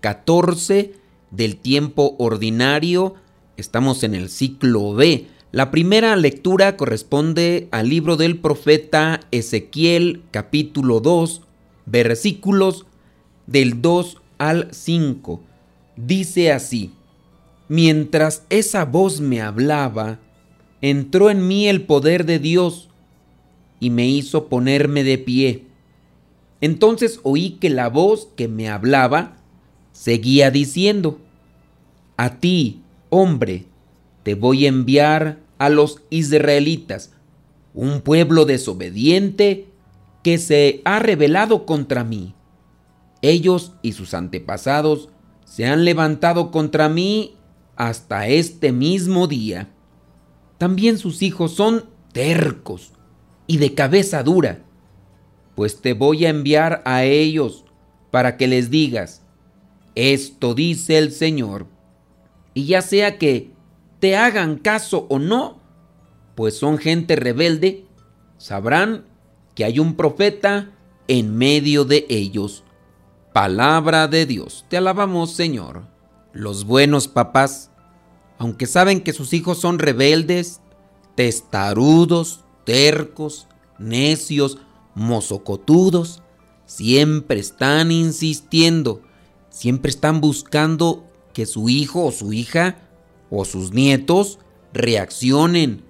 14 del tiempo ordinario. Estamos en el ciclo B. La primera lectura corresponde al libro del profeta Ezequiel capítulo 2 versículos del 2 al 5. Dice así, mientras esa voz me hablaba, entró en mí el poder de Dios y me hizo ponerme de pie. Entonces oí que la voz que me hablaba seguía diciendo, A ti, hombre, te voy a enviar a los israelitas, un pueblo desobediente que se ha rebelado contra mí. Ellos y sus antepasados se han levantado contra mí hasta este mismo día. También sus hijos son tercos y de cabeza dura, pues te voy a enviar a ellos para que les digas, esto dice el Señor, y ya sea que te hagan caso o no, pues son gente rebelde, sabrán que hay un profeta en medio de ellos. Palabra de Dios, te alabamos Señor. Los buenos papás, aunque saben que sus hijos son rebeldes, testarudos, tercos, necios, mozocotudos, siempre están insistiendo, siempre están buscando que su hijo o su hija o sus nietos reaccionen.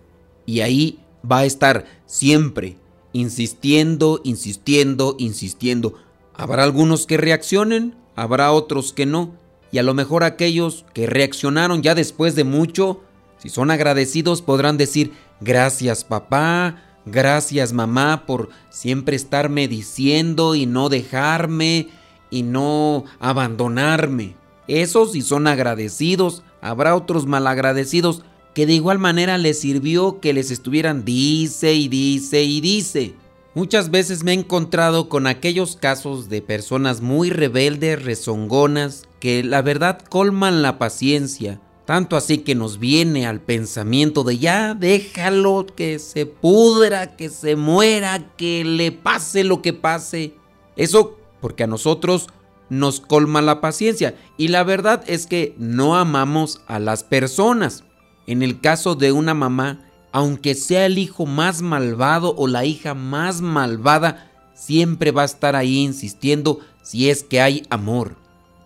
Y ahí va a estar siempre insistiendo, insistiendo, insistiendo. Habrá algunos que reaccionen, habrá otros que no. Y a lo mejor aquellos que reaccionaron ya después de mucho, si son agradecidos podrán decir, gracias papá, gracias mamá por siempre estarme diciendo y no dejarme y no abandonarme. Esos si son agradecidos, habrá otros malagradecidos que de igual manera les sirvió que les estuvieran dice y dice y dice. Muchas veces me he encontrado con aquellos casos de personas muy rebeldes, rezongonas, que la verdad colman la paciencia tanto así que nos viene al pensamiento de ya déjalo que se pudra, que se muera, que le pase lo que pase. Eso porque a nosotros nos colma la paciencia. Y la verdad es que no amamos a las personas. En el caso de una mamá, aunque sea el hijo más malvado o la hija más malvada, siempre va a estar ahí insistiendo si es que hay amor.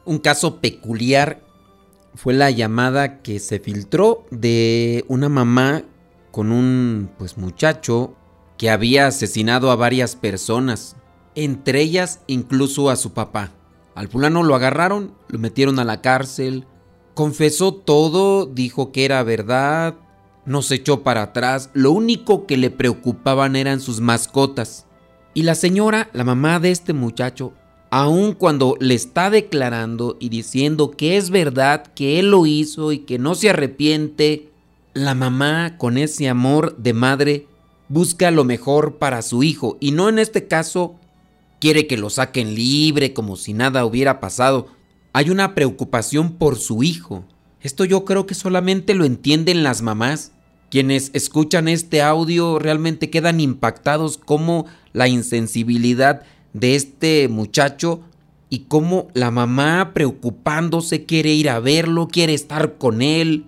Un caso peculiar fue la llamada que se filtró de una mamá con un pues muchacho que había asesinado a varias personas, entre ellas incluso a su papá. Al fulano lo agarraron, lo metieron a la cárcel, confesó todo, dijo que era verdad, no se echó para atrás, lo único que le preocupaban eran sus mascotas. Y la señora, la mamá de este muchacho, aun cuando le está declarando y diciendo que es verdad que él lo hizo y que no se arrepiente, la mamá con ese amor de madre busca lo mejor para su hijo y no en este caso quiere que lo saquen libre como si nada hubiera pasado. Hay una preocupación por su hijo. Esto yo creo que solamente lo entienden las mamás. Quienes escuchan este audio realmente quedan impactados como la insensibilidad de este muchacho y cómo la mamá preocupándose quiere ir a verlo, quiere estar con él.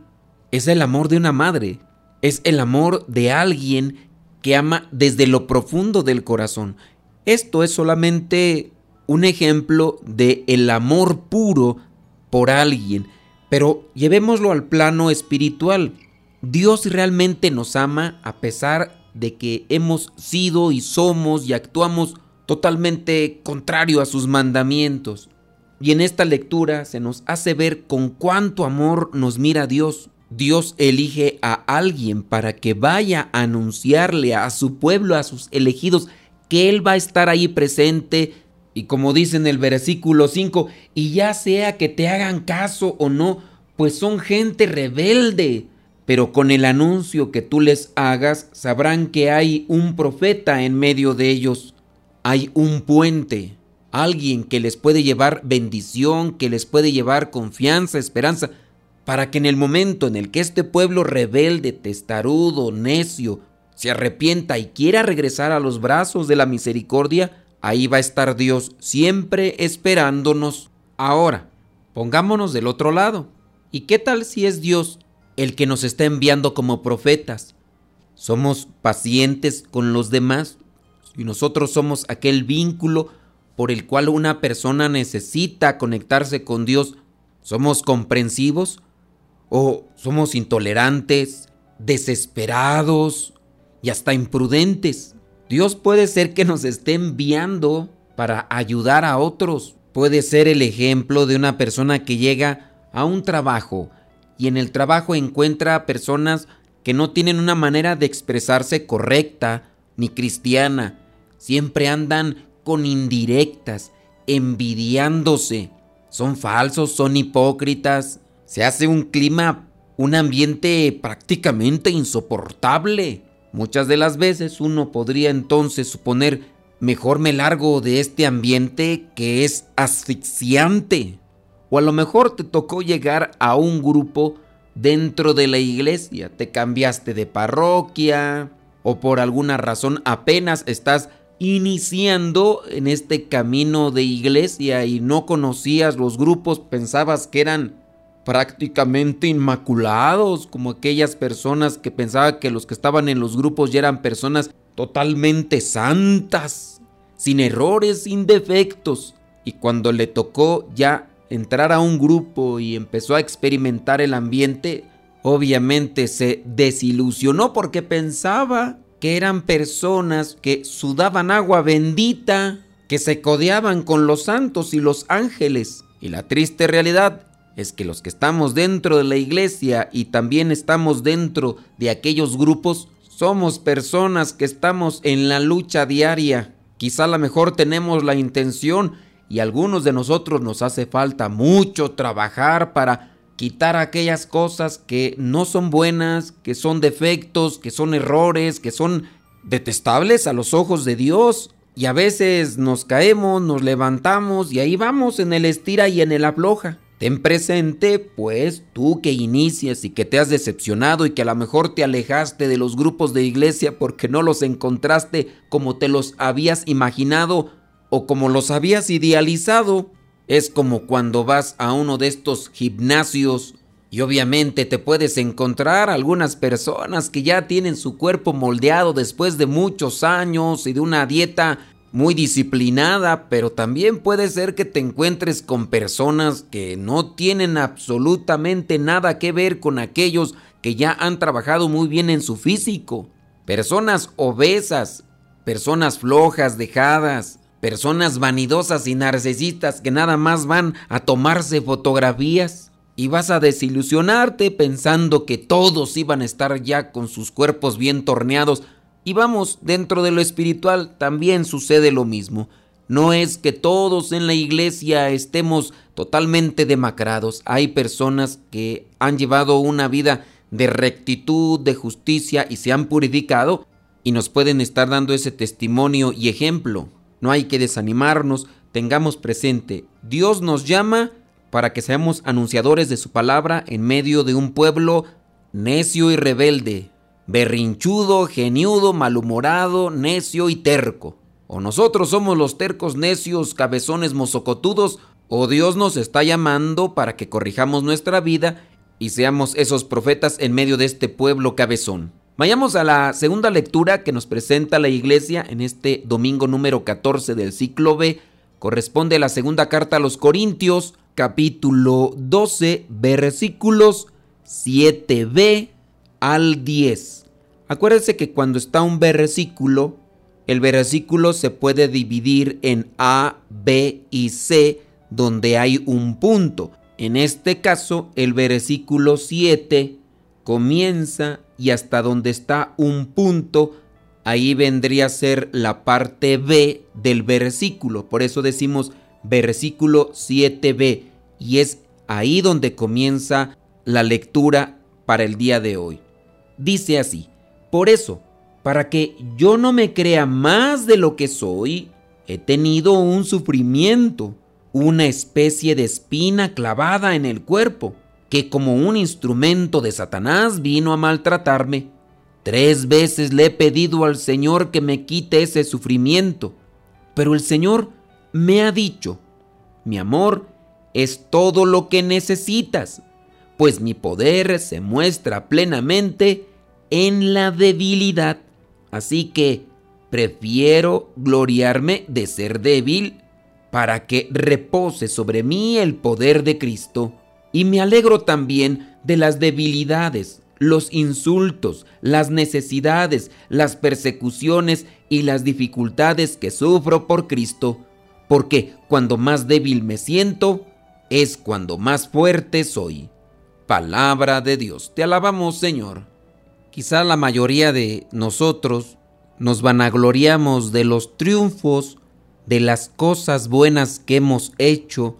Es el amor de una madre, es el amor de alguien que ama desde lo profundo del corazón. Esto es solamente un ejemplo de el amor puro por alguien, pero llevémoslo al plano espiritual. Dios realmente nos ama a pesar de que hemos sido y somos y actuamos totalmente contrario a sus mandamientos. Y en esta lectura se nos hace ver con cuánto amor nos mira Dios. Dios elige a alguien para que vaya a anunciarle a su pueblo, a sus elegidos, que Él va a estar ahí presente Y como dice en el versículo 5, y ya sea que te hagan caso o no, pues son gente rebelde. Pero con el anuncio que tú les hagas, sabrán que hay un profeta en medio de ellos. Hay un puente, alguien que les puede llevar bendición, que les puede llevar confianza, esperanza, para que en el momento en el que este pueblo rebelde, testarudo, necio, se arrepienta y quiera regresar a los brazos de la misericordia, ahí va a estar Dios siempre esperándonos. Ahora, pongámonos del otro lado. ¿Y qué tal si es Dios el que nos está enviando como profetas? ¿Somos pacientes con los demás? Y nosotros somos aquel vínculo por el cual una persona necesita conectarse con Dios, ¿somos comprensivos? ¿O somos intolerantes, desesperados y hasta imprudentes? Dios puede ser que nos esté enviando para ayudar a otros. Puede ser el ejemplo de una persona que llega a un trabajo y en el trabajo encuentra personas que no tienen una manera de expresarse correcta ni cristiana. Siempre andan con indirectas, envidiándose. Son falsos, son hipócritas. Se hace un clima, un ambiente prácticamente insoportable. Muchas de las veces uno podría entonces suponer, mejor me largo de este ambiente que es asfixiante. O a lo mejor te tocó llegar a un grupo dentro de la iglesia, te cambiaste de parroquia o por alguna razón apenas estás iniciando en este camino de iglesia y no conocías los grupos, pensabas que eran prácticamente inmaculados, como aquellas personas que pensaban que los que estaban en los grupos ya eran personas totalmente santas, sin errores, sin defectos. Y cuando le tocó ya entrar a un grupo y empezó a experimentar el ambiente, obviamente se desilusionó porque pensaba que eran personas que sudaban agua bendita, que se codeaban con los santos y los ángeles. Y la triste realidad es que los que estamos dentro de la iglesia y también estamos dentro de aquellos grupos, somos personas que estamos en la lucha diaria. Quizá a lo mejor tenemos la intención y a algunos de nosotros nos hace falta mucho trabajar para quitar aquellas cosas que no son buenas, que son defectos, que son errores, que son detestables a los ojos de Dios. Y a veces nos caemos, nos levantamos y ahí vamos en el estira y en el afloja. Ten presente, pues, tú que inicias y que te has decepcionado y que a lo mejor te alejaste de los grupos de iglesia porque no los encontraste como te los habías imaginado o como los habías idealizado. Es como cuando vas a uno de estos gimnasios y obviamente te puedes encontrar algunas personas que ya tienen su cuerpo moldeado después de muchos años y de una dieta muy disciplinada, pero también puede ser que te encuentres con personas que no tienen absolutamente nada que ver con aquellos que ya han trabajado muy bien en su físico. Personas obesas, personas flojas, dejadas, personas vanidosas y narcisistas que nada más van a tomarse fotografías. Y vas a desilusionarte pensando que todos iban a estar ya con sus cuerpos bien torneados y vamos, dentro de lo espiritual también sucede lo mismo. No es que todos en la iglesia estemos totalmente demacrados. Hay personas que han llevado una vida de rectitud, de justicia y se han purificado y nos pueden estar dando ese testimonio y ejemplo. No hay que desanimarnos, tengamos presente, Dios nos llama para que seamos anunciadores de su palabra en medio de un pueblo necio y rebelde, berrinchudo, geniudo, malhumorado, necio y terco. O nosotros somos los tercos necios, cabezones mozocotudos, o Dios nos está llamando para que corrijamos nuestra vida y seamos esos profetas en medio de este pueblo cabezón. Vayamos a la segunda lectura que nos presenta la iglesia en este domingo número 14 del ciclo B. Corresponde a la segunda carta a los Corintios, capítulo 12, versículos 7b al 10. Acuérdense que cuando está un versículo, el versículo se puede dividir en A, B y C, donde hay un punto. En este caso, el versículo 7 comienza y hasta donde está un punto ahí vendría a ser la parte B del versículo. Por eso decimos versículo 7b. Y es ahí donde comienza la lectura para el día de hoy. Dice así, por eso, para que yo no me crea más de lo que soy, he tenido un sufrimiento, una especie de espina clavada en el cuerpo, que como un instrumento de Satanás vino a maltratarme. Tres veces le he pedido al Señor que me quite ese sufrimiento, pero el Señor me ha dicho, mi amor es todo lo que necesitas, pues mi poder se muestra plenamente en la debilidad. Así que prefiero gloriarme de ser débil para que repose sobre mí el poder de Cristo. Y me alegro también de las debilidades, los insultos, las necesidades, las persecuciones y las dificultades que sufro por Cristo, porque cuando más débil me siento, es cuando más fuerte soy. Palabra de Dios, te alabamos Señor. Quizá la mayoría de nosotros nos vanagloriamos de los triunfos, de las cosas buenas que hemos hecho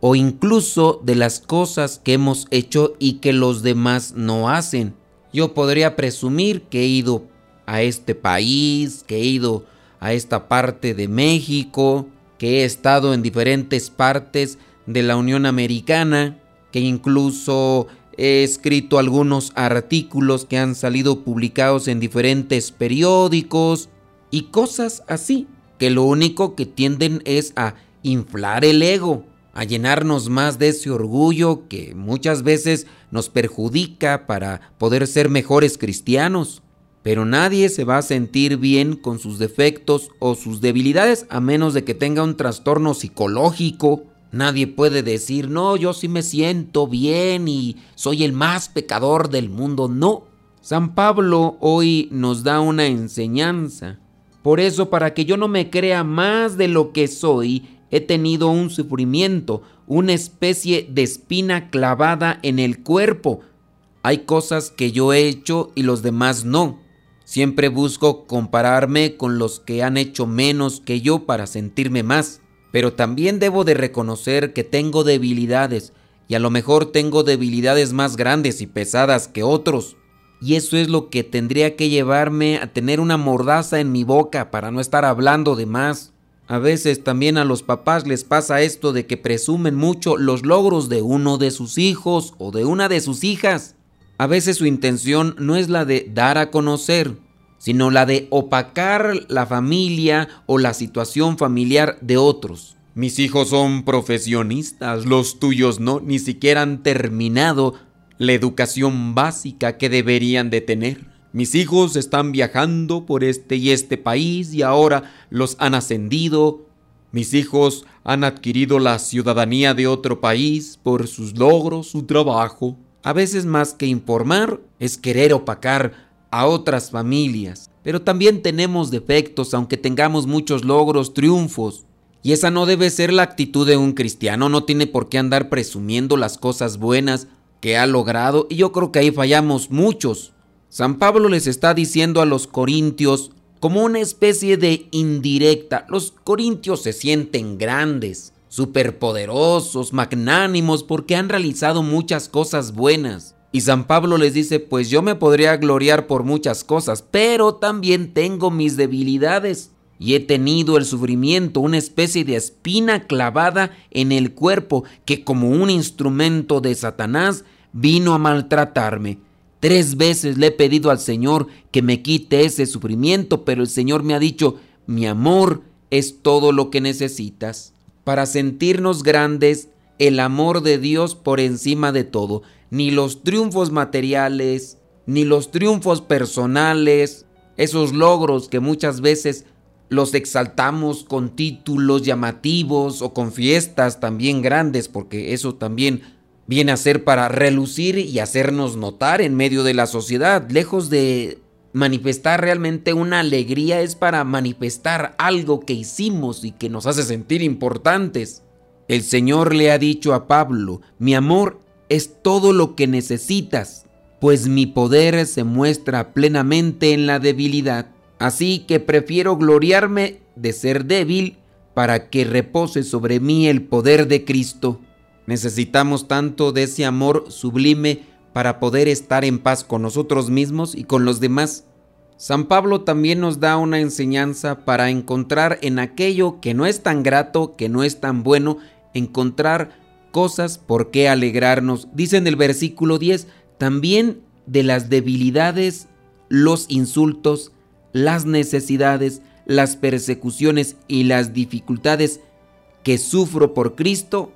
o incluso de las cosas que hemos hecho y que los demás no hacen. Yo podría presumir que he ido a este país, que he ido a esta parte de México, que he estado en diferentes partes de la Unión Americana, que incluso he escrito algunos artículos que han salido publicados en diferentes periódicos y cosas así, que lo único que tienden es a inflar el ego, a llenarnos más de ese orgullo que muchas veces nos perjudica para poder ser mejores cristianos. Pero nadie se va a sentir bien con sus defectos o sus debilidades a menos de que tenga un trastorno psicológico Nadie puede decir, no, yo sí me siento bien y soy el más pecador del mundo. No. San Pablo hoy nos da una enseñanza. Por eso, para que yo no me crea más de lo que soy, he tenido un sufrimiento, una especie de espina clavada en el cuerpo. Hay cosas que yo he hecho y los demás no. Siempre busco compararme con los que han hecho menos que yo para sentirme más pero también debo de reconocer que tengo debilidades y a lo mejor tengo debilidades más grandes y pesadas que otros. Y eso es lo que tendría que llevarme a tener una mordaza en mi boca para no estar hablando de más. A veces también a los papás les pasa esto de que presumen mucho los logros de uno de sus hijos o de una de sus hijas. A veces su intención no es la de dar a conocer, sino la de opacar la familia o la situación familiar de otros. Mis hijos son profesionistas, los tuyos no, ni siquiera han terminado la educación básica que deberían de tener. Mis hijos están viajando por este y este país y ahora los han ascendido. Mis hijos han adquirido la ciudadanía de otro país por sus logros, su trabajo. A veces más que informar es querer opacar a otras familias. Pero también tenemos defectos, aunque tengamos muchos logros, triunfos. Y esa no debe ser la actitud de un cristiano, no tiene por qué andar presumiendo las cosas buenas que ha logrado, y yo creo que ahí fallamos muchos. San Pablo les está diciendo a los corintios como una especie de indirecta. Los corintios se sienten grandes, superpoderosos, magnánimos, porque han realizado muchas cosas buenas. Y San Pablo les dice, pues yo me podría gloriar por muchas cosas, pero también tengo mis debilidades. Y he tenido el sufrimiento, una especie de espina clavada en el cuerpo que como un instrumento de Satanás vino a maltratarme. Tres veces le he pedido al Señor que me quite ese sufrimiento, pero el Señor me ha dicho, mi amor es todo lo que necesitas. Para sentirnos grandes, el amor de Dios por encima de todo ni los triunfos materiales, ni los triunfos personales, esos logros que muchas veces los exaltamos con títulos llamativos o con fiestas también grandes, porque eso también viene a ser para relucir y hacernos notar en medio de la sociedad, lejos de manifestar realmente una alegría, es para manifestar algo que hicimos y que nos hace sentir importantes. El Señor le ha dicho a Pablo, mi amor es todo lo que necesitas, pues mi poder se muestra plenamente en la debilidad. Así que prefiero gloriarme de ser débil para que repose sobre mí el poder de Cristo. Necesitamos tanto de ese amor sublime para poder estar en paz con nosotros mismos y con los demás. San Pablo también nos da una enseñanza para encontrar en aquello que no es tan grato, que no es tan bueno, encontrar cosas por qué alegrarnos. Dice en el versículo 10, también de las debilidades, los insultos, las necesidades, las persecuciones y las dificultades que sufro por Cristo,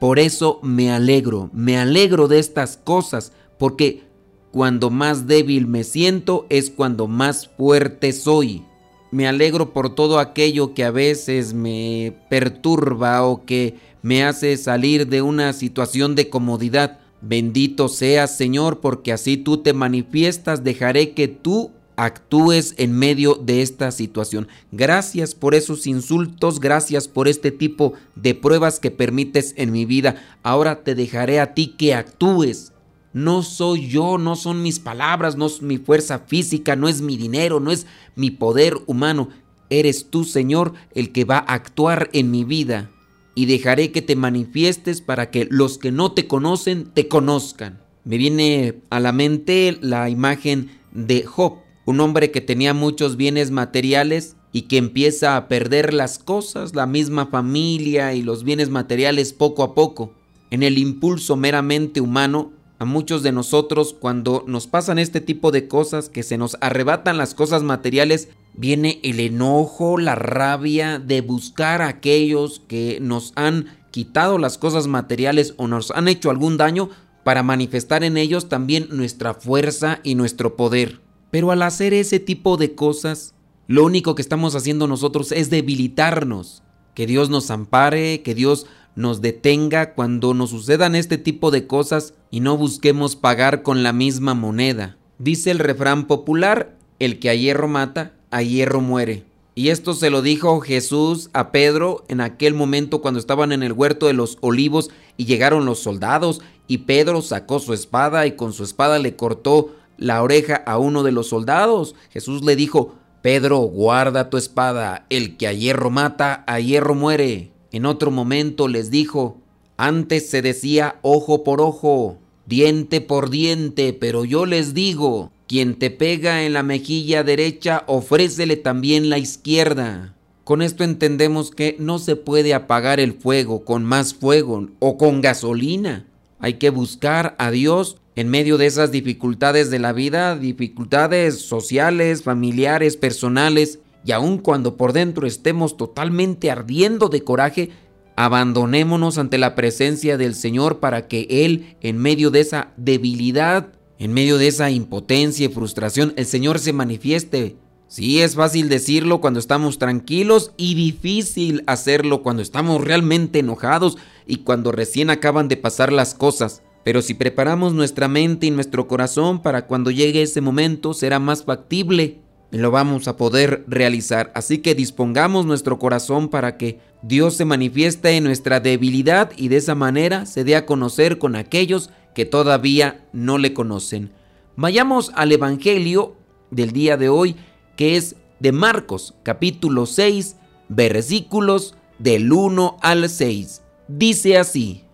por eso me alegro, me alegro de estas cosas, porque cuando más débil me siento es cuando más fuerte soy. Me alegro por todo aquello que a veces me perturba o que me hace salir de una situación de comodidad. Bendito seas Señor, porque así tú te manifiestas, dejaré que tú actúes en medio de esta situación. Gracias por esos insultos, gracias por este tipo de pruebas que permites en mi vida. Ahora te dejaré a ti que actúes no soy yo, no son mis palabras, no es mi fuerza física, no es mi dinero, no es mi poder humano. Eres tú, Señor, el que va a actuar en mi vida. Y dejaré que te manifiestes para que los que no te conocen te conozcan. Me viene a la mente la imagen de Job, un hombre que tenía muchos bienes materiales y que empieza a perder las cosas, la misma familia y los bienes materiales poco a poco. En el impulso meramente humano, a muchos de nosotros cuando nos pasan este tipo de cosas, que se nos arrebatan las cosas materiales, viene el enojo, la rabia de buscar a aquellos que nos han quitado las cosas materiales o nos han hecho algún daño para manifestar en ellos también nuestra fuerza y nuestro poder. Pero al hacer ese tipo de cosas, lo único que estamos haciendo nosotros es debilitarnos. Que Dios nos ampare, que Dios nos detenga cuando nos sucedan este tipo de cosas y no busquemos pagar con la misma moneda. Dice el refrán popular, el que a hierro mata, a hierro muere. Y esto se lo dijo Jesús a Pedro en aquel momento cuando estaban en el huerto de los olivos y llegaron los soldados y Pedro sacó su espada y con su espada le cortó la oreja a uno de los soldados. Jesús le dijo, Pedro, guarda tu espada, el que a hierro mata, a hierro muere. En otro momento les dijo, antes se decía ojo por ojo, diente por diente, pero yo les digo, quien te pega en la mejilla derecha, ofrécele también la izquierda. Con esto entendemos que no se puede apagar el fuego con más fuego o con gasolina. Hay que buscar a Dios en medio de esas dificultades de la vida, dificultades sociales, familiares, personales, y aun cuando por dentro estemos totalmente ardiendo de coraje, abandonémonos ante la presencia del Señor para que Él, en medio de esa debilidad, en medio de esa impotencia y frustración, el Señor se manifieste. Sí, es fácil decirlo cuando estamos tranquilos y difícil hacerlo cuando estamos realmente enojados y cuando recién acaban de pasar las cosas. Pero si preparamos nuestra mente y nuestro corazón para cuando llegue ese momento, será más factible lo vamos a poder realizar. Así que dispongamos nuestro corazón para que Dios se manifieste en nuestra debilidad y de esa manera se dé a conocer con aquellos que todavía no le conocen. Vayamos al Evangelio del día de hoy, que es de Marcos, capítulo 6, versículos del 1 al 6. Dice así,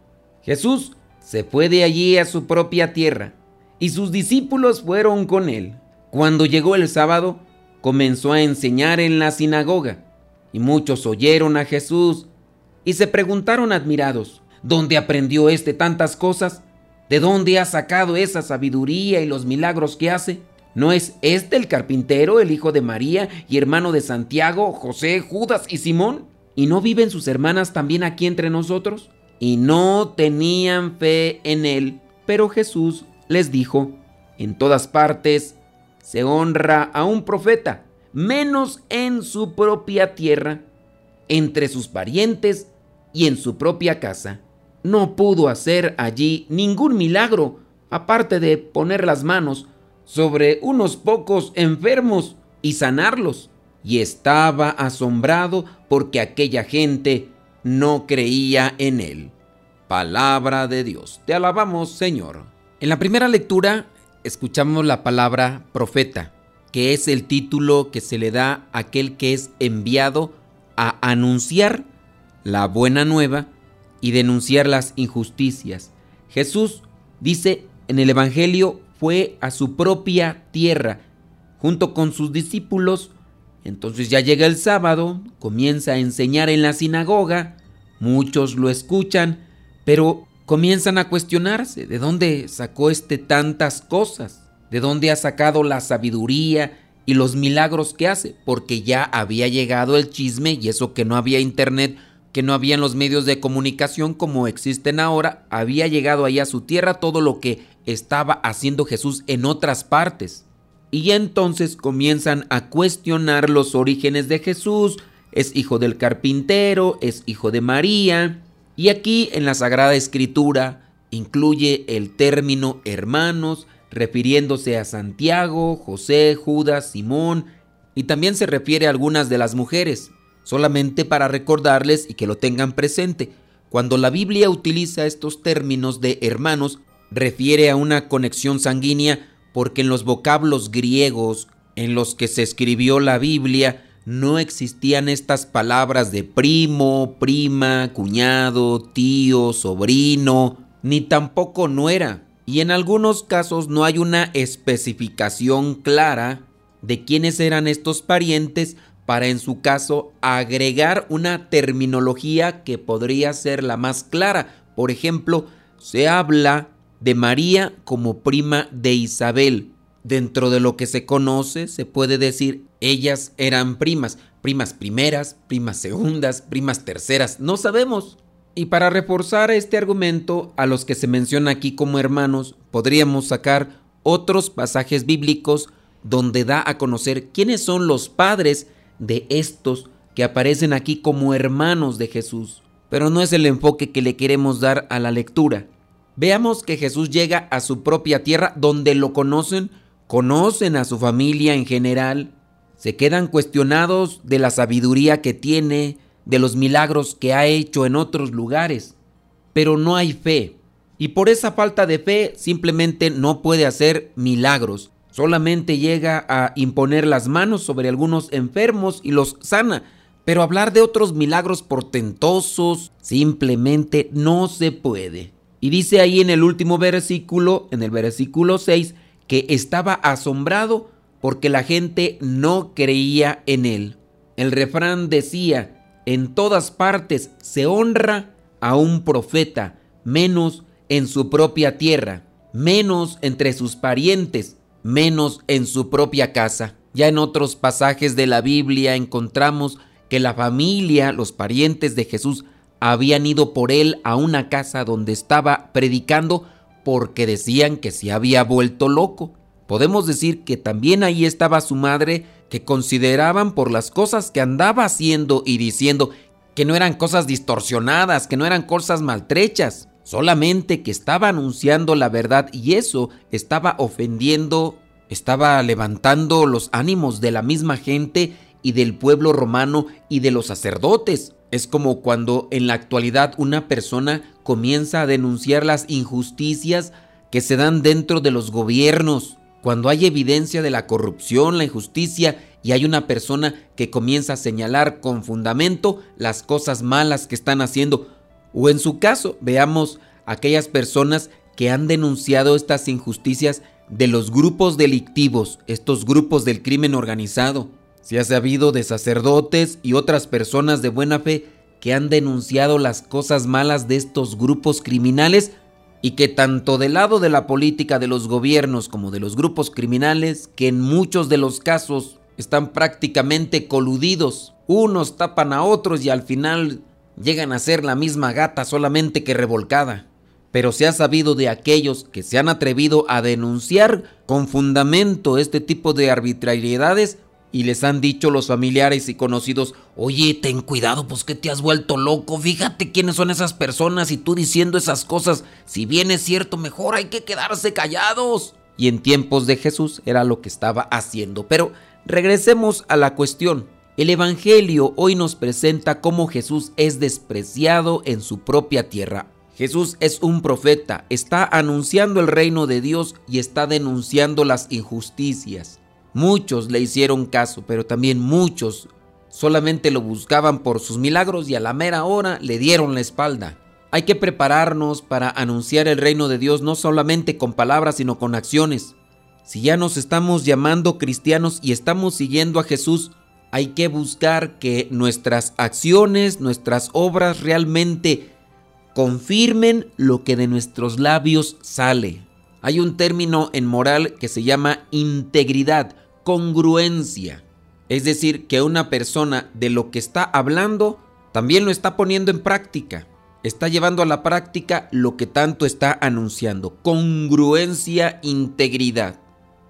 Jesús se fue de allí a su propia tierra, y sus discípulos fueron con él. Cuando llegó el sábado, comenzó a enseñar en la sinagoga, y muchos oyeron a Jesús y se preguntaron admirados, ¿dónde aprendió éste tantas cosas? ¿De dónde ha sacado esa sabiduría y los milagros que hace? ¿No es este el carpintero, el hijo de María y hermano de Santiago, José, Judas y Simón? ¿Y no viven sus hermanas también aquí entre nosotros? Y no tenían fe en él. Pero Jesús les dijo, en todas partes se honra a un profeta, menos en su propia tierra, entre sus parientes y en su propia casa. No pudo hacer allí ningún milagro, aparte de poner las manos sobre unos pocos enfermos y sanarlos. Y estaba asombrado porque aquella gente no creía en él. Palabra de Dios. Te alabamos, Señor. En la primera lectura escuchamos la palabra profeta. que es el título que se le da a aquel que es enviado a anunciar la buena nueva y denunciar las injusticias. Jesús dice en el Evangelio fue a su propia tierra junto con sus discípulos. Entonces ya llega el sábado, comienza a enseñar en la sinagoga, muchos lo escuchan, pero comienzan a cuestionarse de dónde sacó este tantas cosas, de dónde ha sacado la sabiduría y los milagros que hace, porque ya había llegado el chisme y eso que no había internet, que no habían los medios de comunicación como existen ahora, había llegado ahí a su tierra todo lo que estaba haciendo Jesús en otras partes. Y entonces comienzan a cuestionar los orígenes de Jesús, es hijo del carpintero, es hijo de María, y aquí en la Sagrada Escritura incluye el término hermanos, refiriéndose a Santiago, José, Judas, Simón, y también se refiere a algunas de las mujeres, solamente para recordarles y que lo tengan presente. Cuando la Biblia utiliza estos términos de hermanos, refiere a una conexión sanguínea porque en los vocablos griegos en los que se escribió la Biblia no existían estas palabras de primo, prima, cuñado, tío, sobrino, ni tampoco nuera y en algunos casos no hay una especificación clara de quiénes eran estos parientes para en su caso agregar una terminología que podría ser la más clara. Por ejemplo, se habla de María como prima de Isabel. Dentro de lo que se conoce, se puede decir ellas eran primas, primas primeras, primas segundas, primas terceras, no sabemos. Y para reforzar este argumento a los que se menciona aquí como hermanos, podríamos sacar otros pasajes bíblicos donde da a conocer quiénes son los padres de estos que aparecen aquí como hermanos de Jesús. Pero no es el enfoque que le queremos dar a la lectura. Veamos que Jesús llega a su propia tierra donde lo conocen, conocen a su familia en general, se quedan cuestionados de la sabiduría que tiene, de los milagros que ha hecho en otros lugares, pero no hay fe. Y por esa falta de fe simplemente no puede hacer milagros. Solamente llega a imponer las manos sobre algunos enfermos y los sana. Pero hablar de otros milagros portentosos simplemente no se puede. Y dice ahí en el último versículo, en el versículo 6, que estaba asombrado porque la gente no creía en él. El refrán decía, en todas partes se honra a un profeta, menos en su propia tierra, menos entre sus parientes, menos en su propia casa. Ya en otros pasajes de la Biblia encontramos que la familia, los parientes de Jesús, habían ido por él a una casa donde estaba predicando porque decían que se había vuelto loco. Podemos decir que también ahí estaba su madre que consideraban por las cosas que andaba haciendo y diciendo que no eran cosas distorsionadas, que no eran cosas maltrechas, solamente que estaba anunciando la verdad y eso estaba ofendiendo, estaba levantando los ánimos de la misma gente y del pueblo romano y de los sacerdotes. Es como cuando en la actualidad una persona comienza a denunciar las injusticias que se dan dentro de los gobiernos, cuando hay evidencia de la corrupción, la injusticia y hay una persona que comienza a señalar con fundamento las cosas malas que están haciendo. O en su caso, veamos aquellas personas que han denunciado estas injusticias de los grupos delictivos, estos grupos del crimen organizado. Se ha sabido de sacerdotes y otras personas de buena fe que han denunciado las cosas malas de estos grupos criminales y que tanto del lado de la política de los gobiernos como de los grupos criminales, que en muchos de los casos están prácticamente coludidos, unos tapan a otros y al final llegan a ser la misma gata solamente que revolcada. Pero se ha sabido de aquellos que se han atrevido a denunciar con fundamento este tipo de arbitrariedades y les han dicho los familiares y conocidos, oye, ten cuidado, pues que te has vuelto loco, fíjate quiénes son esas personas y tú diciendo esas cosas, si bien es cierto, mejor hay que quedarse callados. Y en tiempos de Jesús era lo que estaba haciendo. Pero regresemos a la cuestión. El Evangelio hoy nos presenta cómo Jesús es despreciado en su propia tierra. Jesús es un profeta, está anunciando el reino de Dios y está denunciando las injusticias. Muchos le hicieron caso, pero también muchos solamente lo buscaban por sus milagros y a la mera hora le dieron la espalda. Hay que prepararnos para anunciar el reino de Dios no solamente con palabras, sino con acciones. Si ya nos estamos llamando cristianos y estamos siguiendo a Jesús, hay que buscar que nuestras acciones, nuestras obras realmente confirmen lo que de nuestros labios sale. Hay un término en moral que se llama integridad, congruencia. Es decir, que una persona de lo que está hablando también lo está poniendo en práctica. Está llevando a la práctica lo que tanto está anunciando. Congruencia, integridad.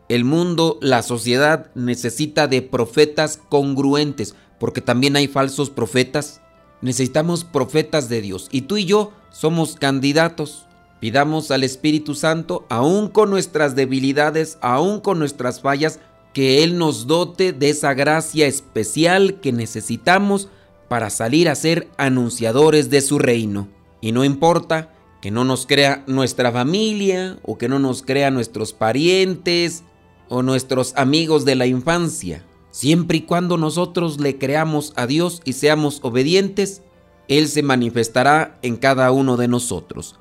El mundo, la sociedad necesita de profetas congruentes, porque también hay falsos profetas. Necesitamos profetas de Dios. Y tú y yo somos candidatos. Pidamos al Espíritu Santo, aún con nuestras debilidades, aún con nuestras fallas, que Él nos dote de esa gracia especial que necesitamos para salir a ser anunciadores de su reino. Y no importa que no nos crea nuestra familia o que no nos crea nuestros parientes o nuestros amigos de la infancia. Siempre y cuando nosotros le creamos a Dios y seamos obedientes, Él se manifestará en cada uno de nosotros.